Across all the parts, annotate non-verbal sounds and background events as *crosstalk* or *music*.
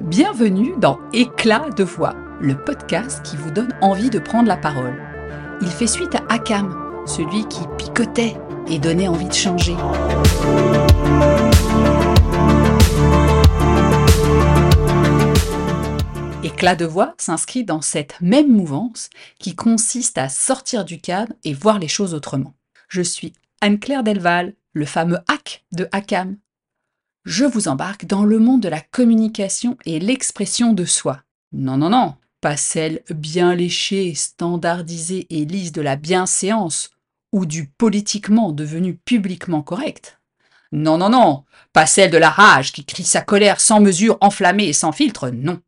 Bienvenue dans Éclat de voix, le podcast qui vous donne envie de prendre la parole. Il fait suite à Akam, celui qui picotait et donnait envie de changer. Éclat de voix s'inscrit dans cette même mouvance qui consiste à sortir du cadre et voir les choses autrement. Je suis Anne-Claire Delval, le fameux hack de Akam. Je vous embarque dans le monde de la communication et l'expression de soi. Non, non, non, pas celle bien léchée, standardisée et lisse de la bienséance ou du politiquement devenu publiquement correct. Non, non, non, pas celle de la rage qui crie sa colère sans mesure, enflammée et sans filtre, non.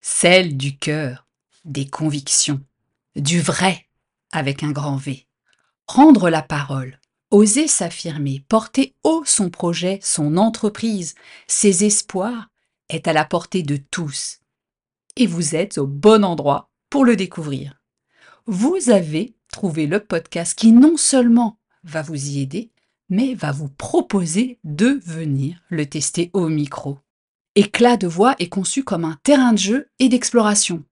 Celle du cœur, des convictions, du vrai avec un grand V. Prendre la parole, oser s'affirmer, porter haut son projet, son entreprise, ses espoirs, est à la portée de tous. Et vous êtes au bon endroit pour le découvrir. Vous avez trouvé le podcast qui non seulement va vous y aider, mais va vous proposer de venir le tester au micro. Éclat de voix est conçu comme un terrain de jeu et d'exploration.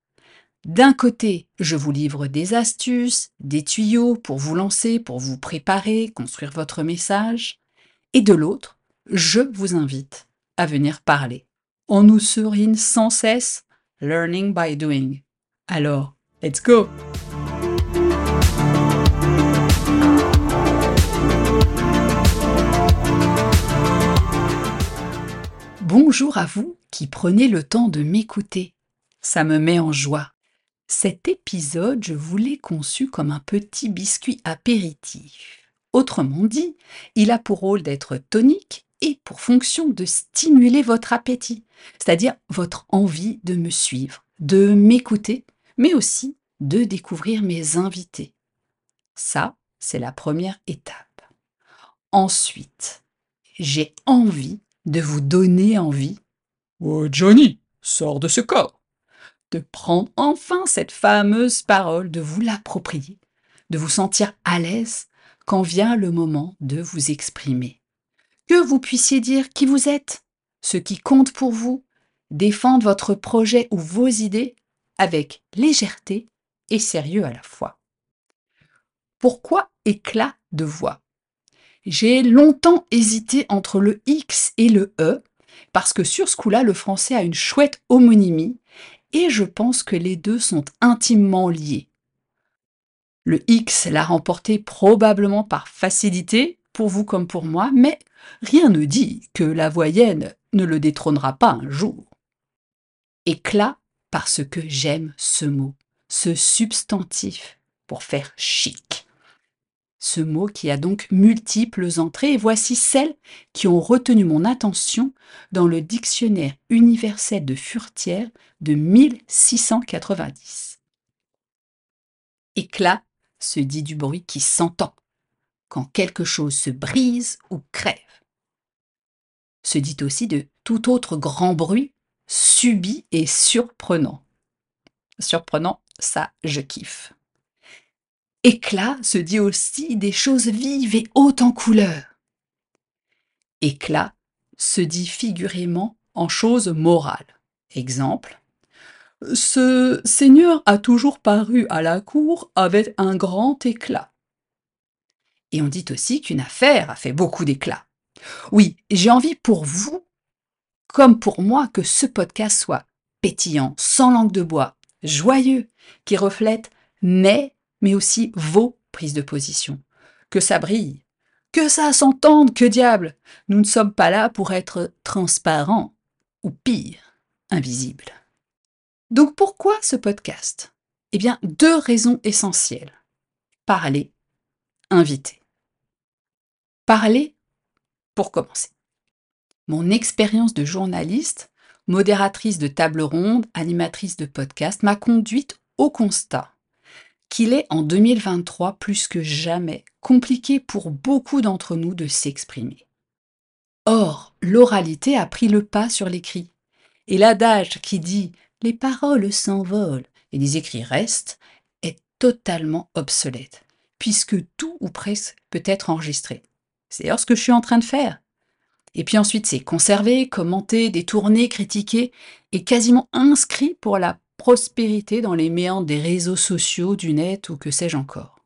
D'un côté, je vous livre des astuces, des tuyaux pour vous lancer, pour vous préparer, construire votre message. Et de l'autre, je vous invite à venir parler. On nous serine sans cesse Learning by Doing. Alors, let's go Bonjour à vous qui prenez le temps de m'écouter. Ça me met en joie. Cet épisode, je voulais conçu comme un petit biscuit apéritif. Autrement dit, il a pour rôle d'être tonique et pour fonction de stimuler votre appétit, c'est-à-dire votre envie de me suivre, de m'écouter, mais aussi de découvrir mes invités. Ça, c'est la première étape. Ensuite, j'ai envie de vous donner envie. Oh Johnny, sors de ce corps de prendre enfin cette fameuse parole, de vous l'approprier, de vous sentir à l'aise quand vient le moment de vous exprimer. Que vous puissiez dire qui vous êtes, ce qui compte pour vous, défendre votre projet ou vos idées avec légèreté et sérieux à la fois. Pourquoi éclat de voix? J'ai longtemps hésité entre le X et le E, parce que sur ce coup-là, le français a une chouette homonymie et je pense que les deux sont intimement liés. Le X l'a remporté probablement par facilité, pour vous comme pour moi, mais rien ne dit que la voyenne ne le détrônera pas un jour. Éclat parce que j'aime ce mot, ce substantif, pour faire chic. Ce mot qui a donc multiples entrées, et voici celles qui ont retenu mon attention dans le dictionnaire universel de Furtière de 1690. Éclat se dit du bruit qui s'entend, quand quelque chose se brise ou crève. Se dit aussi de tout autre grand bruit subi et surprenant. Surprenant, ça je kiffe. Éclat se dit aussi des choses vives et hautes en couleur. Éclat se dit figurément en choses morales. Exemple. Ce seigneur a toujours paru à la cour avec un grand éclat. Et on dit aussi qu'une affaire a fait beaucoup d'éclat. Oui, j'ai envie pour vous, comme pour moi, que ce podcast soit pétillant, sans langue de bois, joyeux, qui reflète mes mais aussi vos prises de position. Que ça brille, que ça s'entende, que diable Nous ne sommes pas là pour être transparents, ou pire, invisibles. Donc pourquoi ce podcast? Eh bien, deux raisons essentielles. Parler, inviter. Parler, pour commencer. Mon expérience de journaliste, modératrice de table ronde, animatrice de podcast, m'a conduite au constat qu'il est en 2023 plus que jamais compliqué pour beaucoup d'entre nous de s'exprimer. Or, l'oralité a pris le pas sur l'écrit, et l'adage qui dit les paroles s'envolent et les écrits restent est totalement obsolète, puisque tout ou presque peut être enregistré. C'est d'ailleurs ce que je suis en train de faire. Et puis ensuite, c'est conservé, commenté, détourné, critiqué et quasiment inscrit pour la prospérité dans les méandres des réseaux sociaux, du net ou que sais-je encore.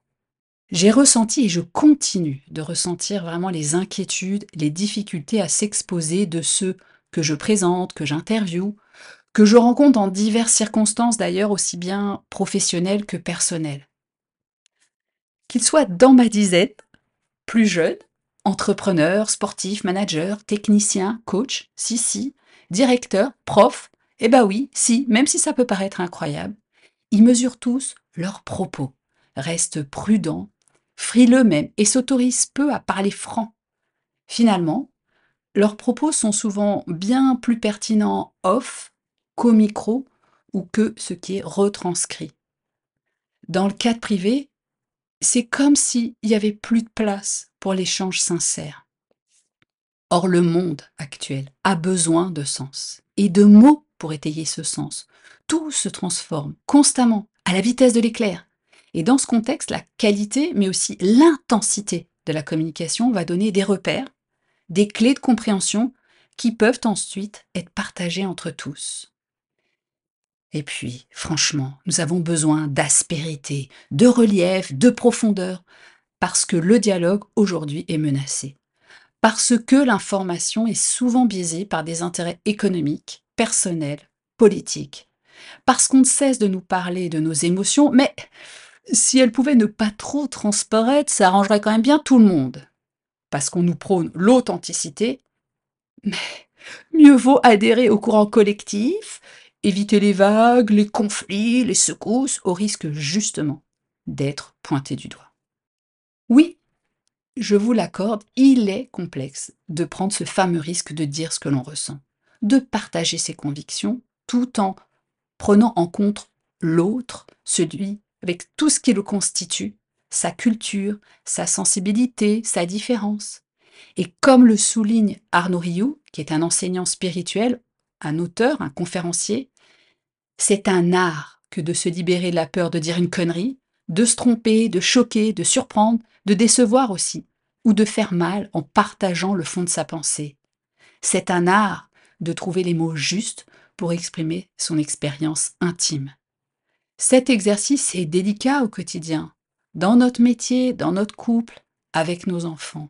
J'ai ressenti et je continue de ressentir vraiment les inquiétudes, les difficultés à s'exposer de ceux que je présente, que j'interviewe, que je rencontre en diverses circonstances d'ailleurs aussi bien professionnelles que personnelles. Qu'ils soient dans ma disette, plus jeunes, entrepreneurs, sportifs, managers, techniciens, coachs, si si, directeurs, profs, eh ben oui, si, même si ça peut paraître incroyable, ils mesurent tous leurs propos, restent prudents, frileux même et s'autorisent peu à parler franc. Finalement, leurs propos sont souvent bien plus pertinents off qu'au micro ou que ce qui est retranscrit. Dans le cadre privé, c'est comme s'il n'y avait plus de place pour l'échange sincère. Or, le monde actuel a besoin de sens et de mots pour étayer ce sens. Tout se transforme constamment, à la vitesse de l'éclair. Et dans ce contexte, la qualité, mais aussi l'intensité de la communication va donner des repères, des clés de compréhension qui peuvent ensuite être partagées entre tous. Et puis, franchement, nous avons besoin d'aspérité, de relief, de profondeur, parce que le dialogue aujourd'hui est menacé. Parce que l'information est souvent biaisée par des intérêts économiques, personnels, politiques. Parce qu'on ne cesse de nous parler de nos émotions, mais si elles pouvaient ne pas trop transparaître, ça arrangerait quand même bien tout le monde. Parce qu'on nous prône l'authenticité, mais mieux vaut adhérer au courant collectif éviter les vagues, les conflits, les secousses, au risque justement d'être pointé du doigt. Oui, je vous l'accorde, il est complexe de prendre ce fameux risque de dire ce que l'on ressent, de partager ses convictions tout en prenant en compte l'autre, celui avec tout ce qui le constitue, sa culture, sa sensibilité, sa différence. Et comme le souligne Arnaud Rioux, qui est un enseignant spirituel, un auteur, un conférencier, c'est un art que de se libérer de la peur de dire une connerie, de se tromper, de choquer, de surprendre, de décevoir aussi, ou de faire mal en partageant le fond de sa pensée. C'est un art de trouver les mots justes pour exprimer son expérience intime. Cet exercice est délicat au quotidien, dans notre métier, dans notre couple, avec nos enfants.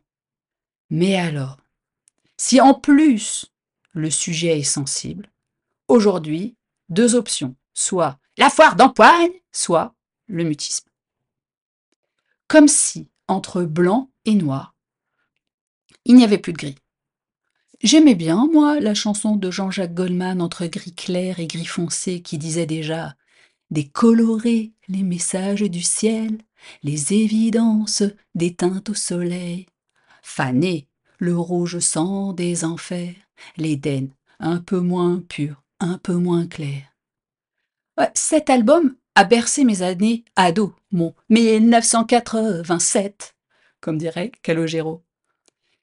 Mais alors, si en plus le sujet est sensible, aujourd'hui, deux options, soit la foire d'empoigne, soit le mutisme. Comme si, entre blanc et noir, il n'y avait plus de gris. J'aimais bien, moi, la chanson de Jean-Jacques Goldman entre gris clair et gris foncé qui disait déjà Décolorer les messages du ciel, les évidences des teintes au soleil, faner le rouge sang des enfers, l'Éden un peu moins pur, un peu moins clair. cet album a bercé mes années ado, mon 1987, comme dirait Calogero.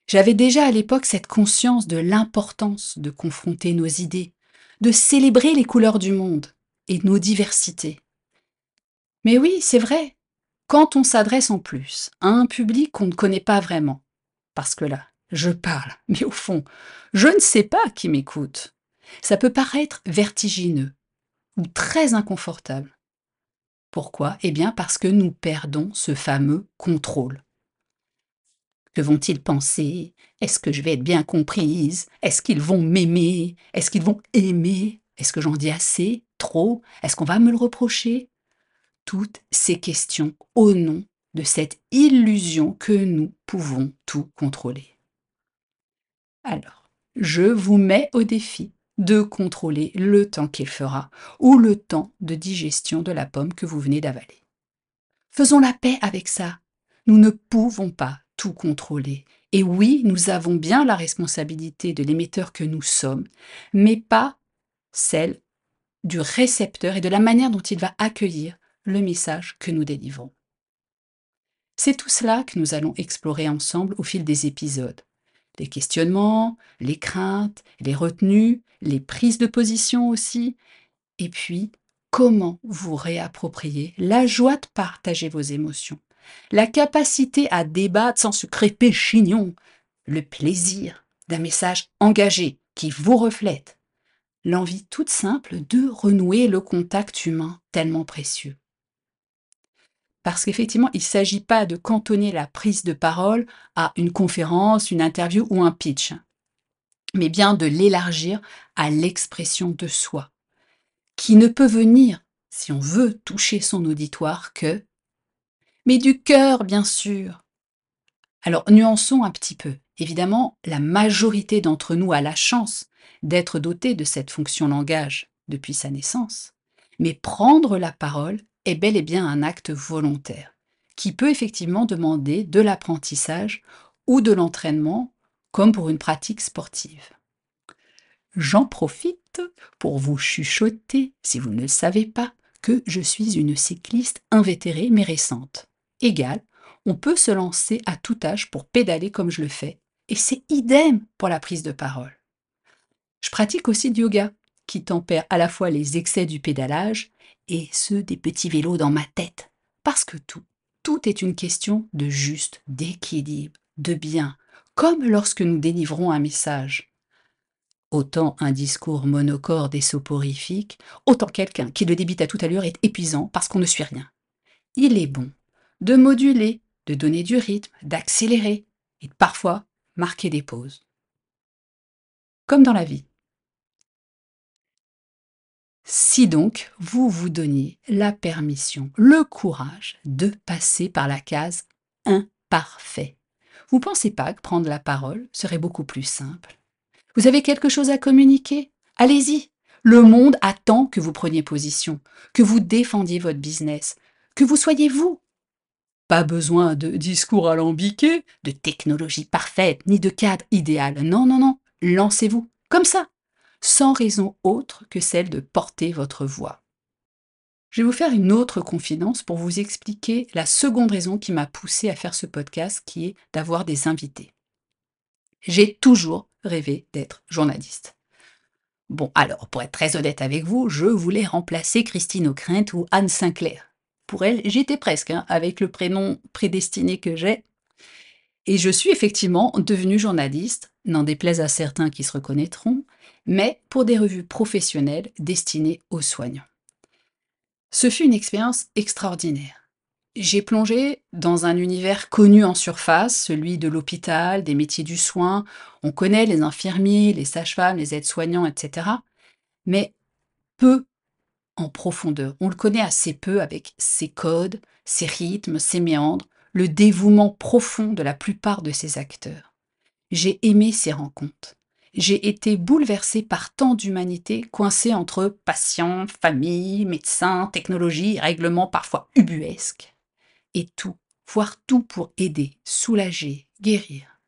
J'avais déjà à l'époque cette conscience de l'importance de confronter nos idées, de célébrer les couleurs du monde et nos diversités. Mais oui, c'est vrai, quand on s'adresse en plus à un public qu'on ne connaît pas vraiment, parce que là, je parle, *laughs* mais au fond, je ne sais pas qui m'écoute. Ça peut paraître vertigineux ou très inconfortable. Pourquoi? Eh bien parce que nous perdons ce fameux contrôle. Que vont-ils penser? Est-ce que je vais être bien comprise? Est-ce qu'ils vont m'aimer? Est-ce qu'ils vont aimer? Est-ce que j'en dis assez? Trop? Est-ce qu'on va me le reprocher? Toutes ces questions au nom de cette illusion que nous pouvons tout contrôler. Alors, je vous mets au défi de contrôler le temps qu'il fera ou le temps de digestion de la pomme que vous venez d'avaler. Faisons la paix avec ça. Nous ne pouvons pas contrôler. Et oui, nous avons bien la responsabilité de l'émetteur que nous sommes, mais pas celle du récepteur et de la manière dont il va accueillir le message que nous délivrons. C'est tout cela que nous allons explorer ensemble au fil des épisodes les questionnements, les craintes, les retenues, les prises de position aussi, et puis comment vous réapproprier la joie de partager vos émotions, la capacité à débattre sans se crêper chignon, le plaisir d'un message engagé qui vous reflète, l'envie toute simple de renouer le contact humain tellement précieux. Parce qu'effectivement, il ne s'agit pas de cantonner la prise de parole à une conférence, une interview ou un pitch, mais bien de l'élargir à l'expression de soi, qui ne peut venir, si on veut toucher son auditoire, que mais du cœur, bien sûr. Alors, nuançons un petit peu. Évidemment, la majorité d'entre nous a la chance d'être doté de cette fonction langage depuis sa naissance. Mais prendre la parole est bel et bien un acte volontaire, qui peut effectivement demander de l'apprentissage ou de l'entraînement, comme pour une pratique sportive. J'en profite pour vous chuchoter, si vous ne le savez pas, que je suis une cycliste invétérée mais récente. Égal, on peut se lancer à tout âge pour pédaler comme je le fais, et c'est idem pour la prise de parole. Je pratique aussi du yoga, qui tempère à la fois les excès du pédalage et ceux des petits vélos dans ma tête. Parce que tout, tout est une question de juste, d'équilibre, de bien, comme lorsque nous délivrons un message. Autant un discours monocorde et soporifique, autant quelqu'un qui le débite à toute allure est épuisant parce qu'on ne suit rien. Il est bon de moduler, de donner du rythme, d'accélérer et parfois marquer des pauses. Comme dans la vie. Si donc vous vous donniez la permission, le courage de passer par la case imparfait, vous pensez pas que prendre la parole serait beaucoup plus simple? Vous avez quelque chose à communiquer? Allez-y Le monde attend que vous preniez position, que vous défendiez votre business, que vous soyez vous. Pas besoin de discours alambiqués, de technologie parfaite, ni de cadre idéal. Non, non, non, lancez-vous, comme ça, sans raison autre que celle de porter votre voix. Je vais vous faire une autre confidence pour vous expliquer la seconde raison qui m'a poussé à faire ce podcast, qui est d'avoir des invités. J'ai toujours rêvé d'être journaliste. Bon, alors, pour être très honnête avec vous, je voulais remplacer Christine O'Krent ou Anne Sinclair. Pour elle, j'étais presque, hein, avec le prénom prédestiné que j'ai. Et je suis effectivement devenue journaliste, n'en déplaise à certains qui se reconnaîtront, mais pour des revues professionnelles destinées aux soignants. Ce fut une expérience extraordinaire. J'ai plongé dans un univers connu en surface, celui de l'hôpital, des métiers du soin. On connaît les infirmiers, les sages-femmes, les aides-soignants, etc. Mais peu en profondeur. On le connaît assez peu avec ses codes, ses rythmes, ses méandres, le dévouement profond de la plupart de ses acteurs. J'ai aimé ces rencontres j'ai été bouleversée par tant d'humanité coincée entre patients, famille, médecins, technologie, règlements parfois ubuesques. Et tout, voir tout pour aider, soulager, guérir.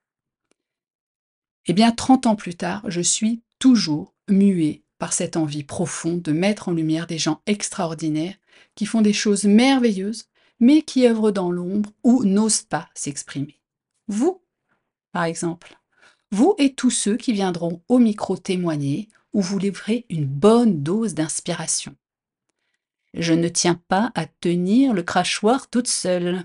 Eh bien, trente ans plus tard, je suis toujours muée par cette envie profonde de mettre en lumière des gens extraordinaires qui font des choses merveilleuses, mais qui œuvrent dans l'ombre ou n'osent pas s'exprimer. Vous, par exemple vous et tous ceux qui viendront au micro témoigner ou vous livrez une bonne dose d'inspiration. Je ne tiens pas à tenir le crachoir toute seule.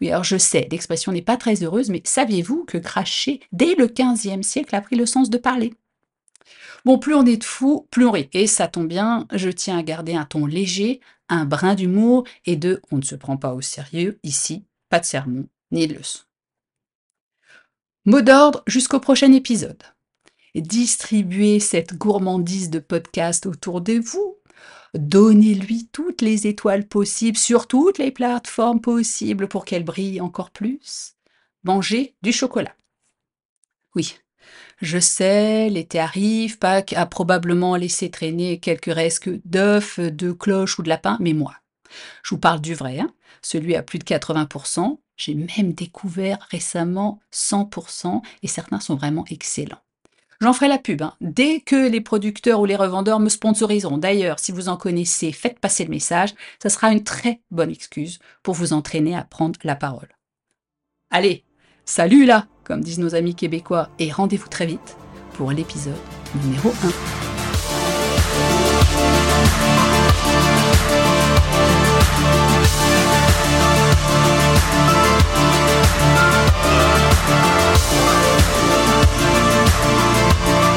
Oui, alors je sais, l'expression n'est pas très heureuse, mais saviez-vous que cracher, dès le XVe siècle, a pris le sens de parler? Bon, plus on est de fous, plus on rit. Et ça tombe bien, je tiens à garder un ton léger, un brin d'humour et de on ne se prend pas au sérieux ici, pas de sermon ni de leçon. Mot d'ordre jusqu'au prochain épisode. Distribuez cette gourmandise de podcast autour de vous. Donnez-lui toutes les étoiles possibles sur toutes les plateformes possibles pour qu'elle brille encore plus. Mangez du chocolat. Oui, je sais, l'été arrive, Pâques a probablement laissé traîner quelques restes d'œufs, de cloches ou de lapins, mais moi, je vous parle du vrai, hein, celui à plus de 80%, j'ai même découvert récemment 100% et certains sont vraiment excellents. J'en ferai la pub, hein. dès que les producteurs ou les revendeurs me sponsoriseront. D'ailleurs, si vous en connaissez, faites passer le message, ça sera une très bonne excuse pour vous entraîner à prendre la parole. Allez, Salut là, comme disent nos amis québécois, et rendez-vous très vite pour l'épisode numéro 1. We'll